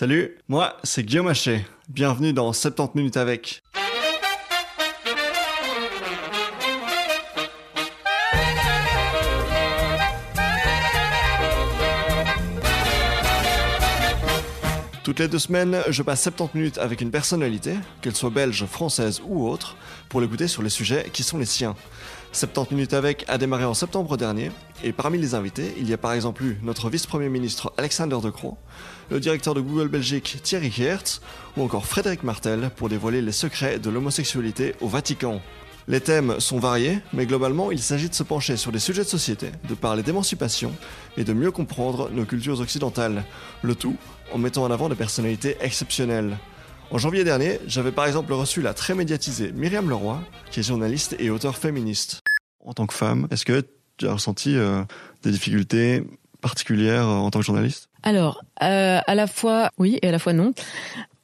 Salut, moi c'est Guillaume Haché. Bienvenue dans 70 minutes avec. Toutes les deux semaines, je passe 70 minutes avec une personnalité, qu'elle soit belge, française ou autre, pour l'écouter sur les sujets qui sont les siens. 70 minutes avec a démarré en septembre dernier, et parmi les invités, il y a par exemple eu notre vice-premier ministre Alexander De Croo, le directeur de Google Belgique Thierry Hertz, ou encore Frédéric Martel pour dévoiler les secrets de l'homosexualité au Vatican. Les thèmes sont variés, mais globalement, il s'agit de se pencher sur des sujets de société, de parler d'émancipation et de mieux comprendre nos cultures occidentales. Le tout en mettant en avant des personnalités exceptionnelles. En janvier dernier, j'avais par exemple reçu la très médiatisée Myriam Leroy, qui est journaliste et auteur féministe. En tant que femme, est-ce que tu as ressenti euh, des difficultés particulières euh, en tant que journaliste? Alors, euh, à la fois oui et à la fois non.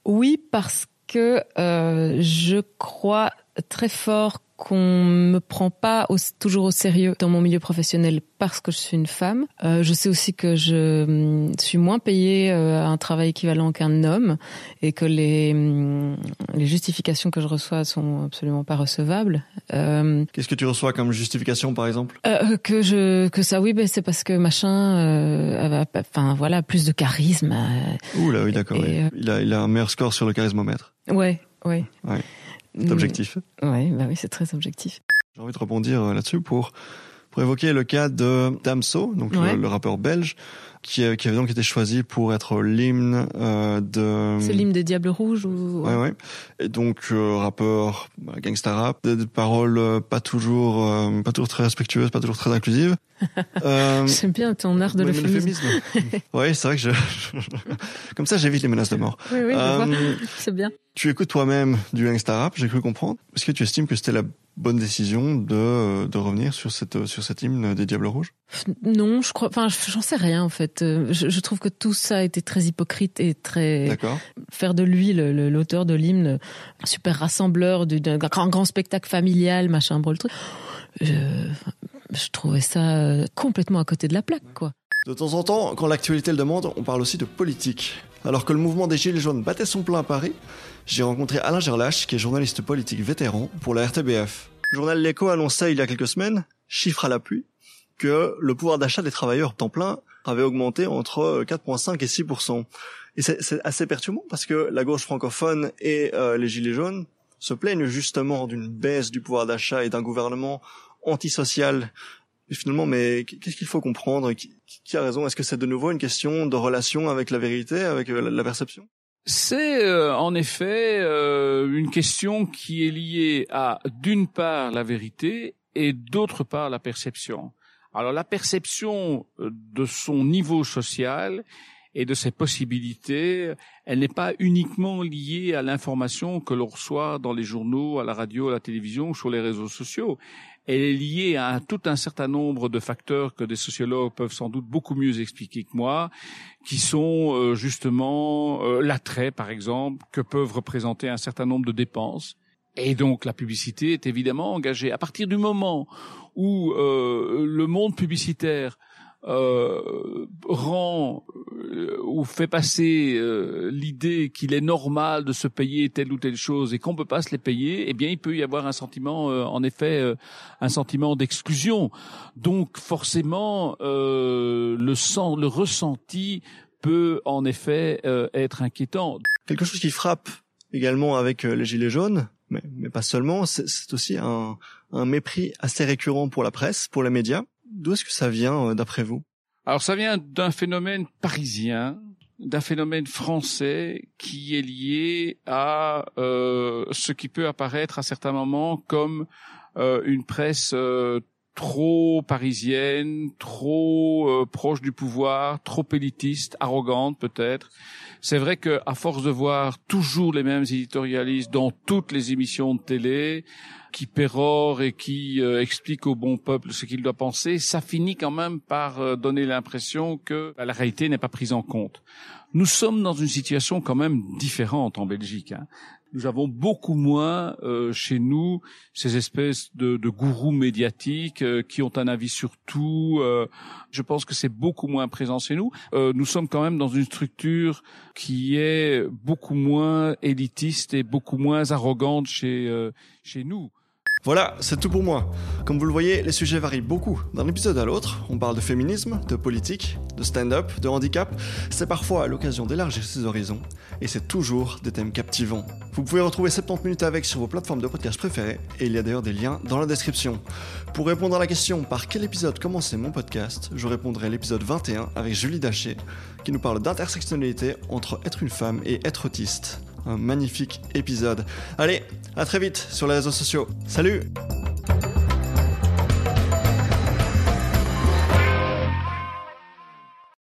Oui, parce que je crois très fort qu'on me prend pas au, toujours au sérieux dans mon milieu professionnel parce que je suis une femme. Euh, je sais aussi que je hum, suis moins payée euh, à un travail équivalent qu'un homme et que les, hum, les justifications que je reçois sont absolument pas recevables. Euh, Qu'est-ce que tu reçois comme justification, par exemple? Euh, Que je que ça, oui, ben c'est parce que machin, euh, enfin voilà, plus de charisme. Euh, Ouh là, oui, d'accord. Oui. Il a il a un meilleur score sur le charismomètre. Ouais, ouais. ouais. C'est objectif. Ouais, bah oui, c'est très objectif. J'ai envie de rebondir euh, là-dessus pour pour évoquer le cas de Damso, donc ouais. le, le, rappeur belge, qui, qui, avait donc été choisi pour être l'hymne euh, de. C'est l'hymne des Diables Rouges ou. Ouais, ouais. Et donc euh, rappeur, bah, gangsta rap, des, des paroles euh, pas toujours, euh, pas toujours très respectueuses, pas toujours très inclusives. J'aime bien ton art de l'euphémisme. oui, c'est vrai que je, comme ça j'évite les menaces de mort. Oui, oui, c'est bien. Tu écoutes toi-même du gangsta rap, j'ai cru comprendre. Est-ce que tu estimes que c'était la bonne décision de, de revenir sur cette sur cet hymne des Diables Rouges? Non, je crois. Enfin, j'en sais rien en fait. Je, je, trouve que tout ça a été très hypocrite et très. D'accord. Faire de lui l'auteur de l'hymne, super rassembleur d'un grand, grand spectacle familial, machin, brûle truc. Je, je trouvais ça complètement à côté de la plaque, quoi. De temps en temps, quand l'actualité le demande, on parle aussi de politique. Alors que le mouvement des Gilets jaunes battait son plein à Paris, j'ai rencontré Alain Gerlache, qui est journaliste politique vétéran pour la RTBF. Le journal L'Echo annonçait il y a quelques semaines, chiffre à l'appui, que le pouvoir d'achat des travailleurs temps plein avait augmenté entre 4,5 et 6 Et c'est assez perturbant parce que la gauche francophone et euh, les Gilets jaunes se plaignent justement d'une baisse du pouvoir d'achat et d'un gouvernement antisocial. Et finalement, mais qu'est-ce qu'il faut comprendre? Qui, qui, a raison? Est-ce que c'est de nouveau une question de relation avec la vérité, avec la, la perception? C'est euh, en effet euh, une question qui est liée à d'une part la vérité et d'autre part la perception. Alors la perception de son niveau social et de ses possibilités, elle n'est pas uniquement liée à l'information que l'on reçoit dans les journaux, à la radio, à la télévision, sur les réseaux sociaux. Elle est liée à tout un certain nombre de facteurs que des sociologues peuvent sans doute beaucoup mieux expliquer que moi, qui sont euh, justement euh, l'attrait, par exemple, que peuvent représenter un certain nombre de dépenses. Et donc la publicité est évidemment engagée. À partir du moment où euh, le monde publicitaire euh, rend euh, ou fait passer euh, l'idée qu'il est normal de se payer telle ou telle chose et qu'on peut pas se les payer, eh bien il peut y avoir un sentiment, euh, en effet, euh, un sentiment d'exclusion. Donc forcément, le sens, le ressenti peut en effet être inquiétant. Quelque chose qui frappe également avec les gilets jaunes, mais, mais pas seulement, c'est aussi un, un mépris assez récurrent pour la presse, pour les médias. D'où est-ce que ça vient, d'après vous? Alors, ça vient d'un phénomène parisien, d'un phénomène français qui est lié à euh, ce qui peut apparaître à certains moments comme euh, une presse euh, trop parisienne, trop euh, proche du pouvoir, trop élitiste, arrogante peut-être. C'est vrai que à force de voir toujours les mêmes éditorialistes dans toutes les émissions de télé, qui pérore et qui euh, explique au bon peuple ce qu'il doit penser, ça finit quand même par euh, donner l'impression que bah, la réalité n'est pas prise en compte. Nous sommes dans une situation quand même différente en Belgique. Hein nous avons beaucoup moins euh, chez nous ces espèces de, de gourous médiatiques euh, qui ont un avis sur tout. Euh, je pense que c'est beaucoup moins présent chez nous. nous sommes quand même dans une structure qui est beaucoup moins élitiste et beaucoup moins arrogante chez chez nous. Voilà, c'est tout pour moi. Comme vous le voyez, les sujets varient beaucoup d'un épisode à l'autre. On parle de féminisme, de politique, de stand-up, de handicap. C'est parfois l'occasion d'élargir ses horizons. Et c'est toujours des thèmes captivants. Vous pouvez retrouver 70 minutes avec sur vos plateformes de podcast préférées. Et il y a d'ailleurs des liens dans la description. Pour répondre à la question par quel épisode commencer mon podcast, je répondrai à l'épisode 21 avec Julie Daché, qui nous parle d'intersectionnalité entre être une femme et être autiste un magnifique épisode. Allez, à très vite sur les réseaux sociaux. Salut